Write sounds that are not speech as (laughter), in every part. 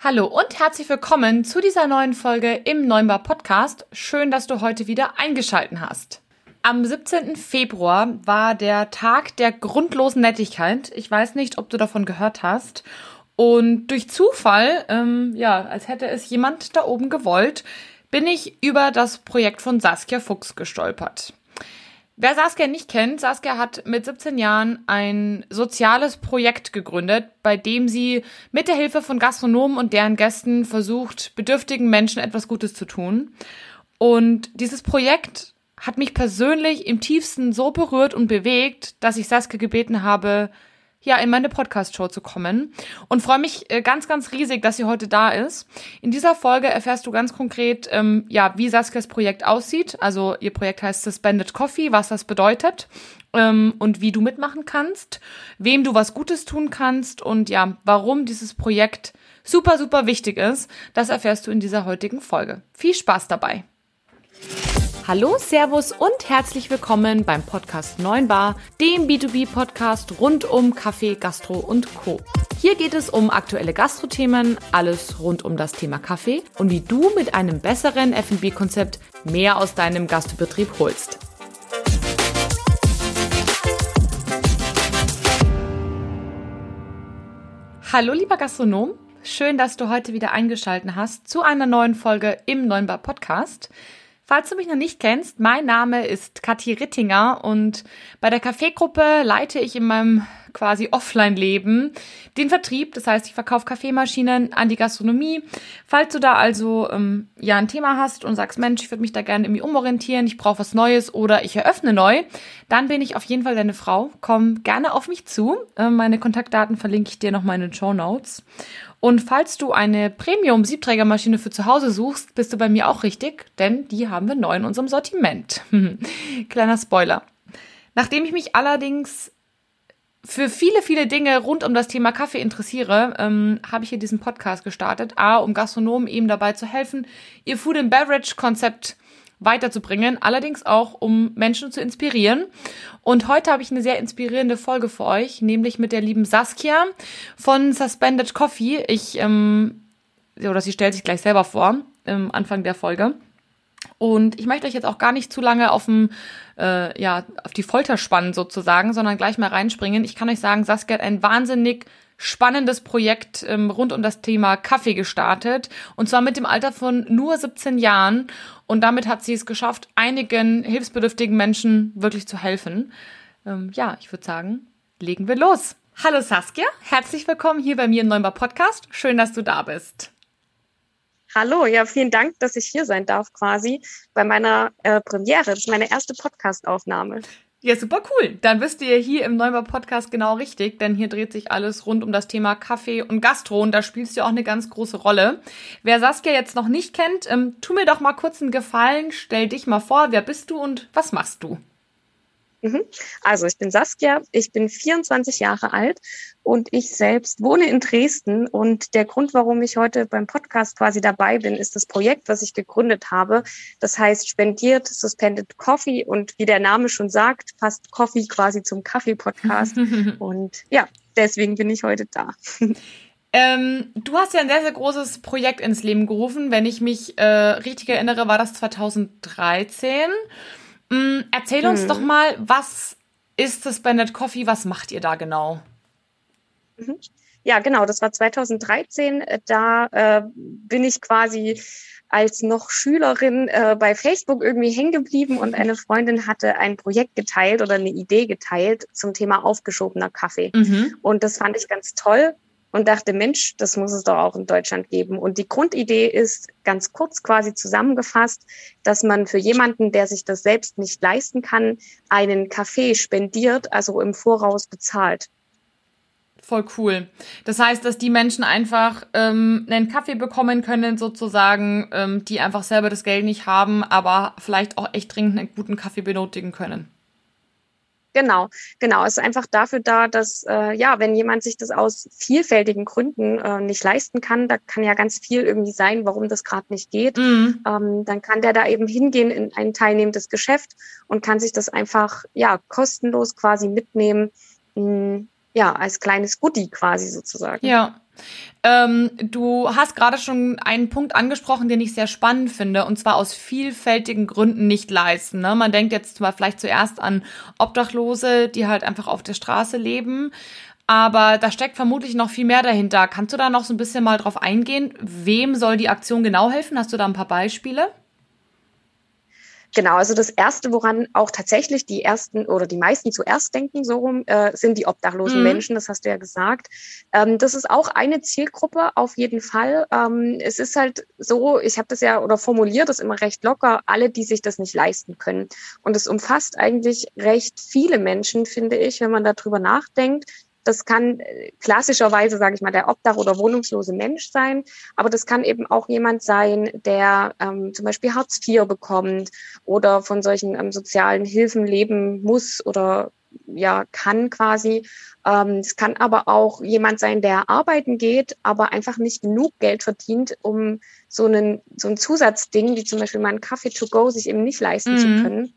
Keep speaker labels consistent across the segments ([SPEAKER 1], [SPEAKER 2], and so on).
[SPEAKER 1] Hallo und herzlich willkommen zu dieser neuen Folge im Neunbar Podcast. Schön, dass du heute wieder eingeschalten hast. Am 17. Februar war der Tag der grundlosen Nettigkeit. Ich weiß nicht, ob du davon gehört hast. Und durch Zufall, ähm, ja, als hätte es jemand da oben gewollt, bin ich über das Projekt von Saskia Fuchs gestolpert. Wer Saskia nicht kennt, Saskia hat mit 17 Jahren ein soziales Projekt gegründet, bei dem sie mit der Hilfe von Gastronomen und deren Gästen versucht, bedürftigen Menschen etwas Gutes zu tun. Und dieses Projekt hat mich persönlich im tiefsten so berührt und bewegt, dass ich Saskia gebeten habe, ja, in meine Podcast-Show zu kommen und freue mich äh, ganz, ganz riesig, dass sie heute da ist. In dieser Folge erfährst du ganz konkret, ähm, ja, wie Saskias Projekt aussieht. Also ihr Projekt heißt Suspended Coffee, was das bedeutet ähm, und wie du mitmachen kannst, wem du was Gutes tun kannst und ja, warum dieses Projekt super, super wichtig ist. Das erfährst du in dieser heutigen Folge. Viel Spaß dabei! Hallo, Servus und herzlich willkommen beim Podcast 9 Bar, dem B2B-Podcast rund um Kaffee, Gastro und Co. Hier geht es um aktuelle Gastrothemen, alles rund um das Thema Kaffee und wie du mit einem besseren F&B-Konzept mehr aus deinem Gastbetrieb holst. Hallo, lieber Gastronom. Schön, dass du heute wieder eingeschaltet hast zu einer neuen Folge im 9 Bar Podcast. Falls du mich noch nicht kennst, mein Name ist Kathi Rittinger und bei der Kaffeegruppe leite ich in meinem quasi Offline-Leben den Vertrieb. Das heißt, ich verkaufe Kaffeemaschinen an die Gastronomie. Falls du da also ähm, ja ein Thema hast und sagst, Mensch, ich würde mich da gerne irgendwie umorientieren, ich brauche was Neues oder ich eröffne neu, dann bin ich auf jeden Fall deine Frau. Komm gerne auf mich zu. Äh, meine Kontaktdaten verlinke ich dir noch mal in den Show Notes. Und falls du eine Premium-Siebträgermaschine für zu Hause suchst, bist du bei mir auch richtig, denn die haben wir neu in unserem Sortiment. (laughs) Kleiner Spoiler. Nachdem ich mich allerdings für viele, viele Dinge rund um das Thema Kaffee interessiere, ähm, habe ich hier diesen Podcast gestartet. A, um Gastronomen eben dabei zu helfen, ihr Food and Beverage Konzept weiterzubringen, allerdings auch um Menschen zu inspirieren. Und heute habe ich eine sehr inspirierende Folge für euch, nämlich mit der lieben Saskia von Suspended Coffee. Ich, ähm, oder sie stellt sich gleich selber vor, am Anfang der Folge. Und ich möchte euch jetzt auch gar nicht zu lange auf dem, äh, ja, auf die Folter spannen sozusagen, sondern gleich mal reinspringen. Ich kann euch sagen, Saskia hat ein wahnsinnig spannendes Projekt ähm, rund um das Thema Kaffee gestartet. Und zwar mit dem Alter von nur 17 Jahren. Und damit hat sie es geschafft, einigen hilfsbedürftigen Menschen wirklich zu helfen. Ähm, ja, ich würde sagen, legen wir los. Hallo Saskia, herzlich willkommen hier bei mir im Neumar Podcast. Schön, dass du da bist.
[SPEAKER 2] Hallo, ja, vielen Dank, dass ich hier sein darf quasi bei meiner äh, Premiere. Das ist meine erste Podcast-Aufnahme.
[SPEAKER 1] Ja, super cool. Dann du ja hier im Neubau Podcast genau richtig, denn hier dreht sich alles rund um das Thema Kaffee und Gastro und da spielst du auch eine ganz große Rolle. Wer Saskia jetzt noch nicht kennt, ähm, tu mir doch mal kurz einen Gefallen, stell dich mal vor, wer bist du und was machst du?
[SPEAKER 2] Mhm. Also ich bin Saskia, ich bin 24 Jahre alt und ich selbst wohne in Dresden. Und der Grund, warum ich heute beim Podcast quasi dabei bin, ist das Projekt, was ich gegründet habe. Das heißt Spendiert Suspended Coffee und wie der Name schon sagt, passt Coffee quasi zum Kaffee-Podcast. (laughs) und ja, deswegen bin ich heute da.
[SPEAKER 1] Ähm, du hast ja ein sehr, sehr großes Projekt ins Leben gerufen. Wenn ich mich äh, richtig erinnere, war das 2013. Mm, erzähl uns hm. doch mal, was ist das Bandit Coffee? Was macht ihr da genau?
[SPEAKER 2] Mhm. Ja, genau, das war 2013. Da äh, bin ich quasi als noch Schülerin äh, bei Facebook irgendwie hängen geblieben und eine Freundin hatte ein Projekt geteilt oder eine Idee geteilt zum Thema aufgeschobener Kaffee. Mhm. Und das fand ich ganz toll und dachte, Mensch, das muss es doch auch in Deutschland geben. Und die Grundidee ist ganz kurz quasi zusammengefasst, dass man für jemanden, der sich das selbst nicht leisten kann, einen Kaffee spendiert, also im Voraus bezahlt.
[SPEAKER 1] Voll cool. Das heißt, dass die Menschen einfach ähm, einen Kaffee bekommen können, sozusagen, ähm, die einfach selber das Geld nicht haben, aber vielleicht auch echt dringend einen guten Kaffee benötigen können.
[SPEAKER 2] Genau, genau. Es ist einfach dafür da, dass äh, ja, wenn jemand sich das aus vielfältigen Gründen äh, nicht leisten kann, da kann ja ganz viel irgendwie sein, warum das gerade nicht geht, mhm. ähm, dann kann der da eben hingehen in ein teilnehmendes Geschäft und kann sich das einfach ja kostenlos quasi mitnehmen, mh, ja als kleines Goodie quasi sozusagen.
[SPEAKER 1] Ja. Ähm, du hast gerade schon einen Punkt angesprochen, den ich sehr spannend finde, und zwar aus vielfältigen Gründen nicht leisten. Ne? Man denkt jetzt zwar vielleicht zuerst an Obdachlose, die halt einfach auf der Straße leben, aber da steckt vermutlich noch viel mehr dahinter. Kannst du da noch so ein bisschen mal drauf eingehen? Wem soll die Aktion genau helfen? Hast du da ein paar Beispiele?
[SPEAKER 2] Genau, also das Erste, woran auch tatsächlich die ersten oder die meisten zuerst denken, so rum, äh, sind die obdachlosen mhm. Menschen, das hast du ja gesagt. Ähm, das ist auch eine Zielgruppe auf jeden Fall. Ähm, es ist halt so, ich habe das ja oder formuliert das immer recht locker, alle, die sich das nicht leisten können. Und es umfasst eigentlich recht viele Menschen, finde ich, wenn man darüber nachdenkt. Das kann äh, klassischerweise, sage ich mal, der Obdach- oder wohnungslose Mensch sein, aber das kann eben auch jemand sein, der ähm, zum Beispiel Hartz IV bekommt oder von solchen ähm, sozialen Hilfen leben muss oder ja kann quasi. Ähm, es kann aber auch jemand sein, der arbeiten geht, aber einfach nicht genug Geld verdient, um so einen so ein Zusatzding wie zum Beispiel mal einen Kaffee to go sich eben nicht leisten mhm. zu können.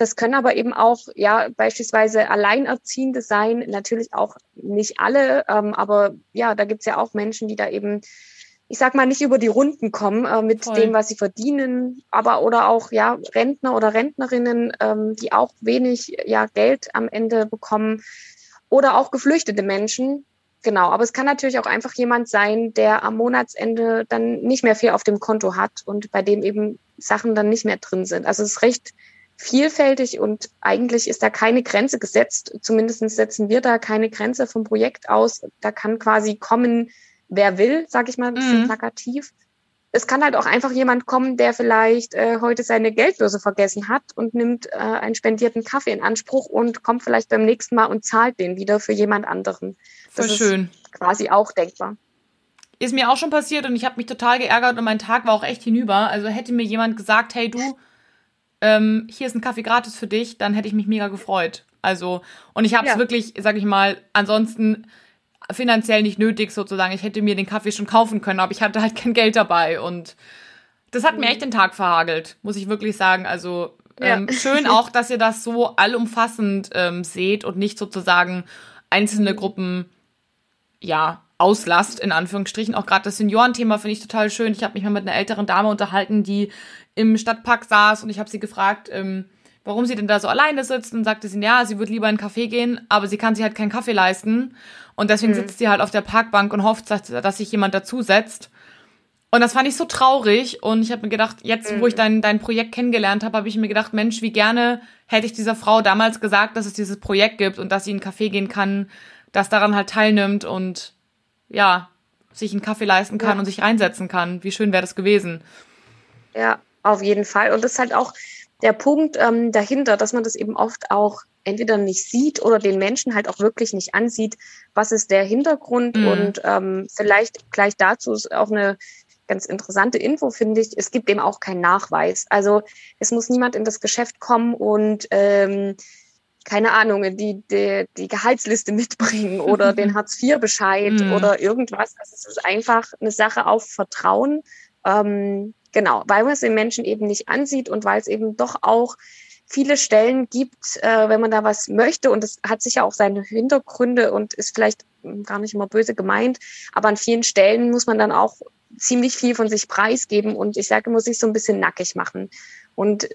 [SPEAKER 2] Das können aber eben auch ja beispielsweise Alleinerziehende sein, natürlich auch nicht alle, ähm, aber ja, da gibt's ja auch Menschen, die da eben, ich sag mal, nicht über die Runden kommen äh, mit Voll. dem, was sie verdienen, aber oder auch ja Rentner oder Rentnerinnen, ähm, die auch wenig ja Geld am Ende bekommen oder auch geflüchtete Menschen, Genau, aber es kann natürlich auch einfach jemand sein, der am Monatsende dann nicht mehr viel auf dem Konto hat und bei dem eben Sachen dann nicht mehr drin sind. Also es ist recht vielfältig und eigentlich ist da keine Grenze gesetzt. Zumindest setzen wir da keine Grenze vom Projekt aus. Da kann quasi kommen, wer will, sag ich mal, ein bisschen mhm. plakativ. Es kann halt auch einfach jemand kommen, der vielleicht äh, heute seine Geldbörse vergessen hat und nimmt äh, einen spendierten Kaffee in Anspruch und kommt vielleicht beim nächsten Mal und zahlt den wieder für jemand anderen.
[SPEAKER 1] Das Voll schön.
[SPEAKER 2] ist quasi auch denkbar.
[SPEAKER 1] Ist mir auch schon passiert und ich habe mich total geärgert und mein Tag war auch echt hinüber. Also hätte mir jemand gesagt, hey du, ähm, hier ist ein Kaffee gratis für dich, dann hätte ich mich mega gefreut. Also, und ich habe es ja. wirklich, sag ich mal, ansonsten finanziell nicht nötig sozusagen. Ich hätte mir den Kaffee schon kaufen können, aber ich hatte halt kein Geld dabei und das hat mir echt den Tag verhagelt, muss ich wirklich sagen. Also ähm, ja. schön auch, dass ihr das so allumfassend ähm, seht und nicht sozusagen einzelne Gruppen ja auslasst, in Anführungsstrichen. Auch gerade das Seniorenthema finde ich total schön. Ich habe mich mal mit einer älteren Dame unterhalten, die im Stadtpark saß und ich habe sie gefragt, ähm, warum sie denn da so alleine sitzt und sagte sie, ja, sie würde lieber in einen Café gehen, aber sie kann sich halt keinen Kaffee leisten und deswegen mhm. sitzt sie halt auf der Parkbank und hofft, dass, dass sich jemand dazusetzt. Und das fand ich so traurig und ich habe mir gedacht, jetzt wo ich mhm. dein, dein Projekt kennengelernt habe, habe ich mir gedacht, Mensch, wie gerne hätte ich dieser Frau damals gesagt, dass es dieses Projekt gibt und dass sie in einen Café gehen kann, das daran halt teilnimmt und ja, sich einen Kaffee leisten kann ja. und sich reinsetzen kann. Wie schön wäre das gewesen.
[SPEAKER 2] Ja, auf jeden Fall. Und das ist halt auch der Punkt ähm, dahinter, dass man das eben oft auch entweder nicht sieht oder den Menschen halt auch wirklich nicht ansieht, was ist der Hintergrund. Mhm. Und ähm, vielleicht gleich dazu ist auch eine ganz interessante Info, finde ich. Es gibt eben auch keinen Nachweis. Also es muss niemand in das Geschäft kommen und ähm, keine Ahnung, die, die, die Gehaltsliste mitbringen (laughs) oder den Hartz-IV-Bescheid mhm. oder irgendwas. Also es ist einfach eine Sache auf Vertrauen. Ähm, Genau, weil man es den Menschen eben nicht ansieht und weil es eben doch auch viele Stellen gibt, äh, wenn man da was möchte und es hat sicher auch seine Hintergründe und ist vielleicht gar nicht immer böse gemeint, aber an vielen Stellen muss man dann auch ziemlich viel von sich preisgeben und ich sage, muss sich so ein bisschen nackig machen. Und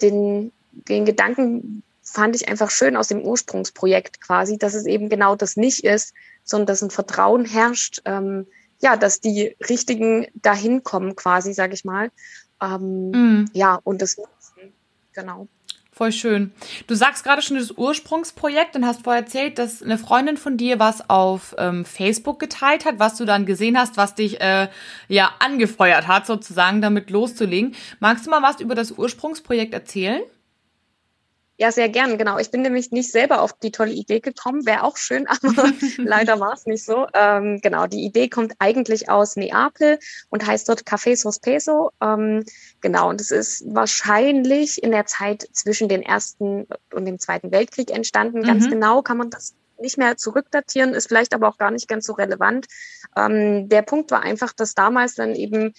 [SPEAKER 2] den, den Gedanken fand ich einfach schön aus dem Ursprungsprojekt quasi, dass es eben genau das nicht ist, sondern dass ein Vertrauen herrscht, ähm, ja, dass die richtigen dahin kommen quasi, sage ich mal. Ähm, mm. Ja, und das nutzen. Genau.
[SPEAKER 1] Voll schön. Du sagst gerade schon das Ursprungsprojekt und hast vorher erzählt, dass eine Freundin von dir was auf ähm, Facebook geteilt hat, was du dann gesehen hast, was dich äh, ja angefeuert hat, sozusagen damit loszulegen. Magst du mal was über das Ursprungsprojekt erzählen?
[SPEAKER 2] Ja, sehr gern, genau. Ich bin nämlich nicht selber auf die tolle Idee gekommen, wäre auch schön, (laughs) aber (laughs) leider war es nicht so. Ähm, genau, die Idee kommt eigentlich aus Neapel und heißt dort Café Sospeso. Ähm, genau, und es ist wahrscheinlich in der Zeit zwischen den Ersten und dem Zweiten Weltkrieg entstanden. Mhm. Ganz genau kann man das nicht mehr zurückdatieren, ist vielleicht aber auch gar nicht ganz so relevant. Ähm, der Punkt war einfach, dass damals dann eben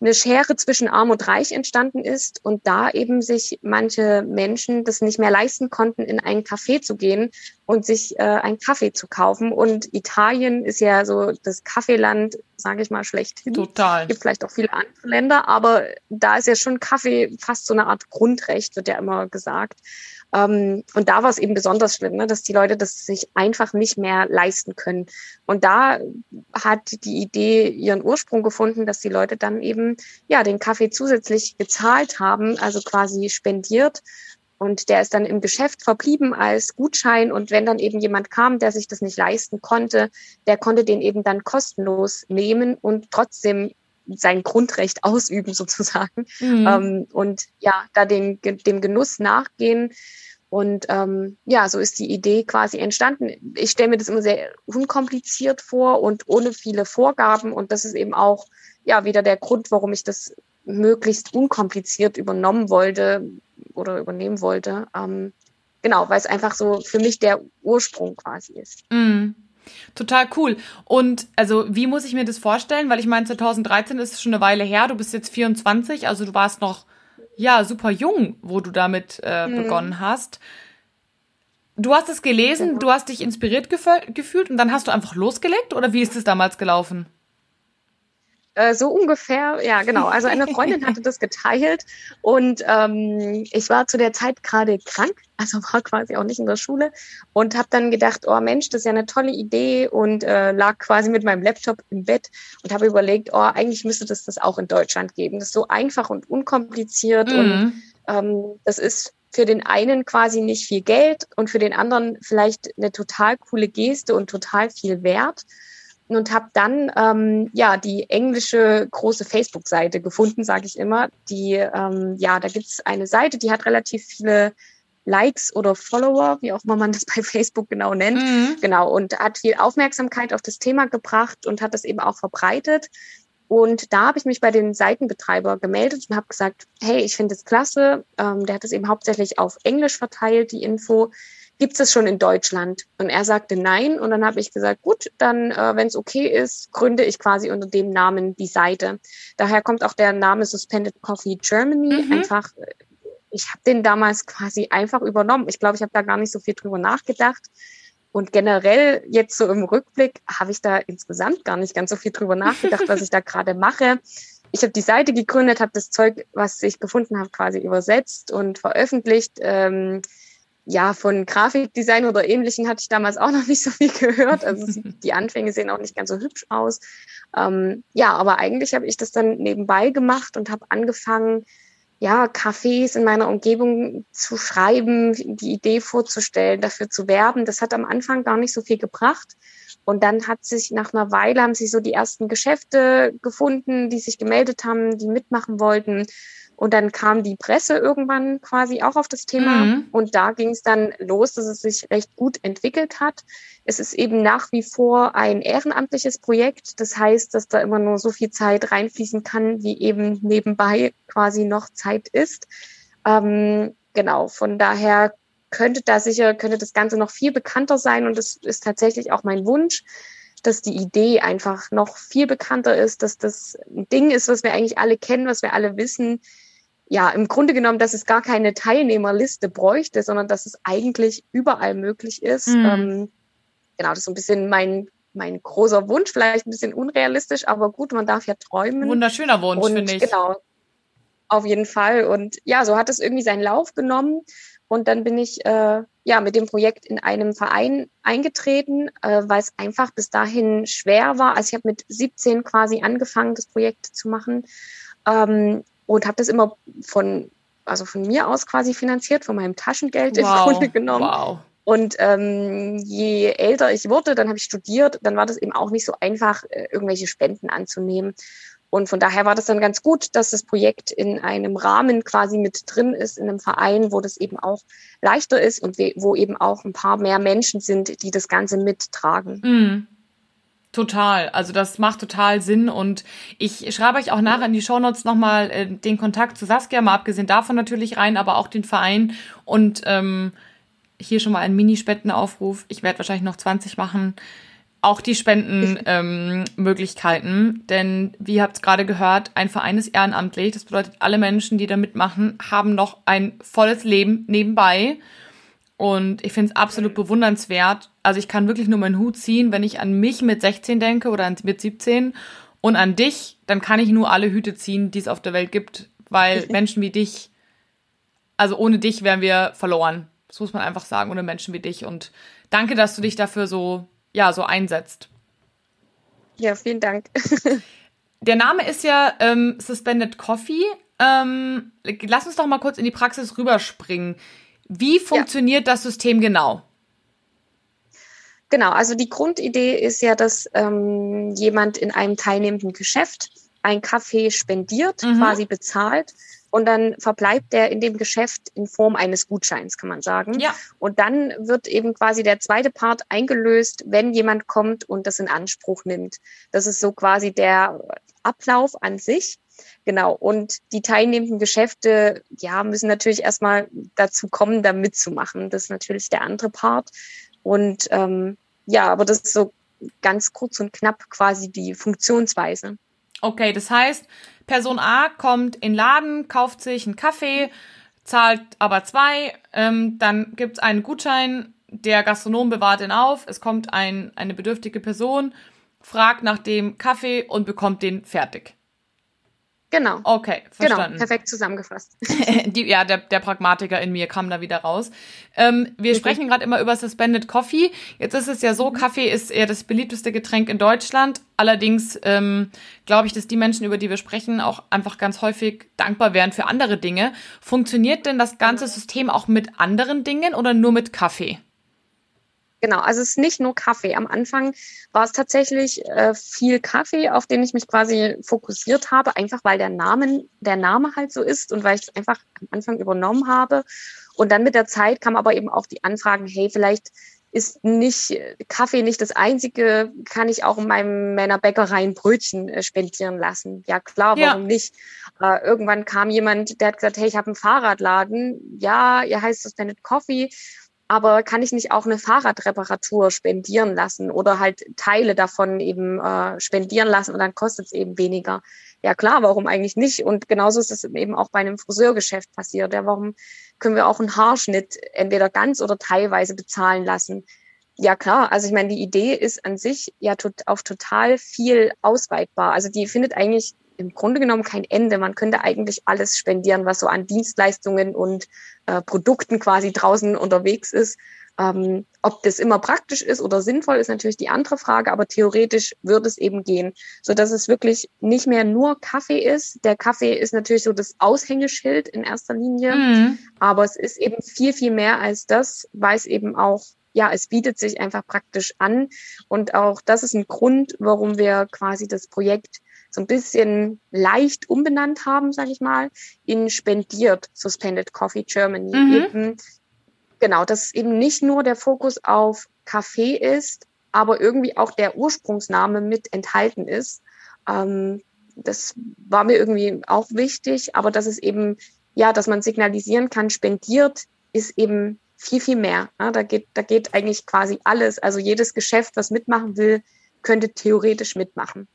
[SPEAKER 2] eine Schere zwischen Arm und Reich entstanden ist und da eben sich manche Menschen das nicht mehr leisten konnten, in einen Café zu gehen und sich äh, einen Kaffee zu kaufen. Und Italien ist ja so das Kaffeeland, sage ich mal, schlechthin.
[SPEAKER 1] Total.
[SPEAKER 2] Es gibt vielleicht auch viele andere Länder, aber da ist ja schon Kaffee fast so eine Art Grundrecht, wird ja immer gesagt. Ähm, und da war es eben besonders schlimm, ne, dass die Leute das sich einfach nicht mehr leisten können. Und da hat die Idee ihren Ursprung gefunden, dass die Leute dann eben ja den Kaffee zusätzlich gezahlt haben, also quasi spendiert. Und der ist dann im Geschäft verblieben als Gutschein. Und wenn dann eben jemand kam, der sich das nicht leisten konnte, der konnte den eben dann kostenlos nehmen und trotzdem sein Grundrecht (laughs) ausüben sozusagen mhm. ähm, und ja, da den, dem Genuss nachgehen. Und ähm, ja, so ist die Idee quasi entstanden. Ich stelle mir das immer sehr unkompliziert vor und ohne viele Vorgaben. Und das ist eben auch ja wieder der Grund, warum ich das möglichst unkompliziert übernommen wollte oder übernehmen wollte. Ähm, genau, weil es einfach so für mich der Ursprung quasi ist.
[SPEAKER 1] Mm. Total cool. Und also, wie muss ich mir das vorstellen? Weil ich meine, 2013 ist schon eine Weile her. Du bist jetzt 24, also du warst noch ja super jung, wo du damit äh, mhm. begonnen hast. Du hast es gelesen, genau. du hast dich inspiriert gefühlt und dann hast du einfach losgelegt oder wie ist es damals gelaufen?
[SPEAKER 2] Äh, so ungefähr, ja, genau. Also eine Freundin hatte das geteilt und ähm, ich war zu der Zeit gerade krank, also war quasi auch nicht in der Schule und habe dann gedacht, oh Mensch, das ist ja eine tolle Idee und äh, lag quasi mit meinem Laptop im Bett und habe überlegt, oh, eigentlich müsste das das auch in Deutschland geben. Das ist so einfach und unkompliziert mhm. und ähm, das ist für den einen quasi nicht viel Geld und für den anderen vielleicht eine total coole Geste und total viel Wert und habe dann ähm, ja die englische große Facebook-Seite gefunden, sage ich immer. Die ähm, ja, da gibt's eine Seite, die hat relativ viele Likes oder Follower, wie auch immer man das bei Facebook genau nennt. Mhm. Genau, und hat viel Aufmerksamkeit auf das Thema gebracht und hat das eben auch verbreitet. Und da habe ich mich bei den Seitenbetreiber gemeldet und habe gesagt, hey, ich finde es klasse. Ähm, der hat es eben hauptsächlich auf Englisch verteilt, die Info gibt es schon in Deutschland? Und er sagte nein. Und dann habe ich gesagt, gut, dann, äh, wenn es okay ist, gründe ich quasi unter dem Namen die Seite. Daher kommt auch der Name Suspended Coffee Germany. Mhm. Einfach, äh, ich habe den damals quasi einfach übernommen. Ich glaube, ich habe da gar nicht so viel drüber nachgedacht. Und generell jetzt so im Rückblick habe ich da insgesamt gar nicht ganz so viel drüber nachgedacht, was ich da (laughs) gerade mache. Ich habe die Seite gegründet, habe das Zeug, was ich gefunden habe, quasi übersetzt und veröffentlicht. Ähm, ja, von Grafikdesign oder Ähnlichem hatte ich damals auch noch (laughs) nicht so viel gehört. Also (laughs) die Anfänge sehen auch nicht ganz so hübsch aus. Ähm, ja, aber eigentlich habe ich das dann nebenbei gemacht und habe angefangen, ja, Cafés in meiner Umgebung zu schreiben, die Idee vorzustellen, dafür zu werben. Das hat am Anfang gar nicht so viel gebracht. Und dann hat sich nach einer Weile haben sich so die ersten Geschäfte gefunden, die sich gemeldet haben, die mitmachen wollten. Und dann kam die Presse irgendwann quasi auch auf das Thema. Mhm. Und da ging es dann los, dass es sich recht gut entwickelt hat. Es ist eben nach wie vor ein ehrenamtliches Projekt. Das heißt, dass da immer nur so viel Zeit reinfließen kann, wie eben nebenbei quasi noch Zeit ist. Ähm, genau, von daher könnte da sicher, könnte das Ganze noch viel bekannter sein. Und das ist tatsächlich auch mein Wunsch dass die Idee einfach noch viel bekannter ist, dass das ein Ding ist, was wir eigentlich alle kennen, was wir alle wissen, ja, im Grunde genommen, dass es gar keine Teilnehmerliste bräuchte, sondern dass es eigentlich überall möglich ist. Mhm. Ähm, genau, das ist so ein bisschen mein, mein großer Wunsch, vielleicht ein bisschen unrealistisch, aber gut, man darf ja träumen.
[SPEAKER 1] Wunderschöner Wunsch, finde ich.
[SPEAKER 2] Genau, auf jeden Fall. Und ja, so hat es irgendwie seinen Lauf genommen. Und dann bin ich äh, ja mit dem Projekt in einem Verein eingetreten, äh, weil es einfach bis dahin schwer war. Also ich habe mit 17 quasi angefangen, das Projekt zu machen. Ähm, und habe das immer von, also von mir aus quasi finanziert, von meinem Taschengeld wow. im Grunde genommen. Wow. Und ähm, je älter ich wurde, dann habe ich studiert, dann war das eben auch nicht so einfach, äh, irgendwelche Spenden anzunehmen. Und von daher war das dann ganz gut, dass das Projekt in einem Rahmen quasi mit drin ist, in einem Verein, wo das eben auch leichter ist und wo eben auch ein paar mehr Menschen sind, die das Ganze mittragen.
[SPEAKER 1] Mm. Total, also das macht total Sinn und ich schreibe euch auch nachher in die Shownotes nochmal äh, den Kontakt zu Saskia, mal abgesehen davon natürlich rein, aber auch den Verein und ähm, hier schon mal ein Mini-Spendenaufruf. Ich werde wahrscheinlich noch 20 machen. auch die Spendenmöglichkeiten. Ähm, denn, wie ihr habt gerade gehört, ein Verein ist ehrenamtlich. Das bedeutet, alle Menschen, die da mitmachen, haben noch ein volles Leben nebenbei. Und ich finde es absolut bewundernswert. Also ich kann wirklich nur meinen Hut ziehen, wenn ich an mich mit 16 denke oder mit 17 und an dich, dann kann ich nur alle Hüte ziehen, die es auf der Welt gibt, weil Menschen wie dich, also ohne dich wären wir verloren. Das muss man einfach sagen, ohne Menschen wie dich. Und danke, dass du dich dafür so, ja, so einsetzt.
[SPEAKER 2] Ja, vielen Dank. (laughs)
[SPEAKER 1] Der Name ist ja ähm, Suspended Coffee. Ähm, lass uns doch mal kurz in die Praxis rüberspringen. Wie funktioniert ja. das System genau?
[SPEAKER 2] Genau, also die Grundidee ist ja, dass ähm, jemand in einem teilnehmenden Geschäft ein Kaffee spendiert, mhm. quasi bezahlt. Und dann verbleibt der in dem Geschäft in Form eines Gutscheins, kann man sagen. Ja. Und dann wird eben quasi der zweite Part eingelöst, wenn jemand kommt und das in Anspruch nimmt. Das ist so quasi der Ablauf an sich. Genau. Und die teilnehmenden Geschäfte, ja, müssen natürlich erstmal dazu kommen, da mitzumachen. Das ist natürlich der andere Part. Und ähm, ja, aber das ist so ganz kurz und knapp quasi die Funktionsweise.
[SPEAKER 1] Okay, das heißt, Person A kommt in den Laden, kauft sich einen Kaffee, zahlt aber zwei, ähm, dann gibt es einen Gutschein, der Gastronom bewahrt ihn auf, es kommt ein, eine bedürftige Person, fragt nach dem Kaffee und bekommt den fertig.
[SPEAKER 2] Genau.
[SPEAKER 1] Okay,
[SPEAKER 2] genau, verstanden. Genau, perfekt zusammengefasst. (laughs)
[SPEAKER 1] Die, ja, der, der Pragmatiker in mir kam da wieder raus. Ähm, wir okay. sprechen gerade immer über Suspended Coffee. Jetzt ist es ja so, mhm. Kaffee ist eher das beliebteste Getränk in Deutschland. Allerdings ähm, glaube ich, dass die Menschen, über die wir sprechen, auch einfach ganz häufig dankbar wären für andere Dinge. Funktioniert denn das ganze System auch mit anderen Dingen oder nur mit Kaffee?
[SPEAKER 2] Genau, also es ist nicht nur Kaffee. Am Anfang war es tatsächlich äh, viel Kaffee, auf den ich mich quasi fokussiert habe, einfach weil der Name, der Name halt so ist und weil ich es einfach am Anfang übernommen habe. Und dann mit der Zeit kam aber eben auch die Anfragen, hey, vielleicht ist nicht Kaffee nicht das einzige, kann ich auch in meinem meiner Bäckerei ein Brötchen äh, spendieren lassen. Ja klar, warum ja. nicht? Äh, irgendwann kam jemand, der hat gesagt, hey, ich habe einen Fahrradladen. Ja, ihr heißt Suspended Coffee aber kann ich nicht auch eine Fahrradreparatur spendieren lassen oder halt Teile davon eben äh, spendieren lassen und dann kostet es eben weniger. Ja klar, warum eigentlich nicht? Und genauso ist es eben auch bei einem Friseurgeschäft passiert. Ja, warum können wir auch einen Haarschnitt entweder ganz oder teilweise bezahlen lassen? Ja klar, also ich meine, die Idee ist an sich ja tot, auf total viel ausweitbar. Also die findet eigentlich im Grunde genommen kein Ende. Man könnte eigentlich alles spendieren, was so an Dienstleistungen und äh, Produkten quasi draußen unterwegs ist. Ähm, ob das immer praktisch ist oder sinnvoll, ist natürlich die andere Frage, aber theoretisch würde es eben gehen, so dass es wirklich nicht mehr nur Kaffee ist. Der Kaffee ist natürlich so das Aushängeschild in erster Linie, mhm. aber es ist eben viel, viel mehr als das, weil es eben auch ja, es bietet sich einfach praktisch an. Und auch das ist ein Grund, warum wir quasi das Projekt so ein bisschen leicht umbenannt haben, sage ich mal, in spendiert Suspended Coffee Germany. Mhm. Eben, genau, dass eben nicht nur der Fokus auf Kaffee ist, aber irgendwie auch der Ursprungsname mit enthalten ist. Ähm, das war mir irgendwie auch wichtig, aber dass es eben, ja, dass man signalisieren kann, spendiert ist eben viel, viel mehr. Ja, da geht, da geht eigentlich quasi alles. Also jedes Geschäft, was mitmachen will, könnte theoretisch mitmachen.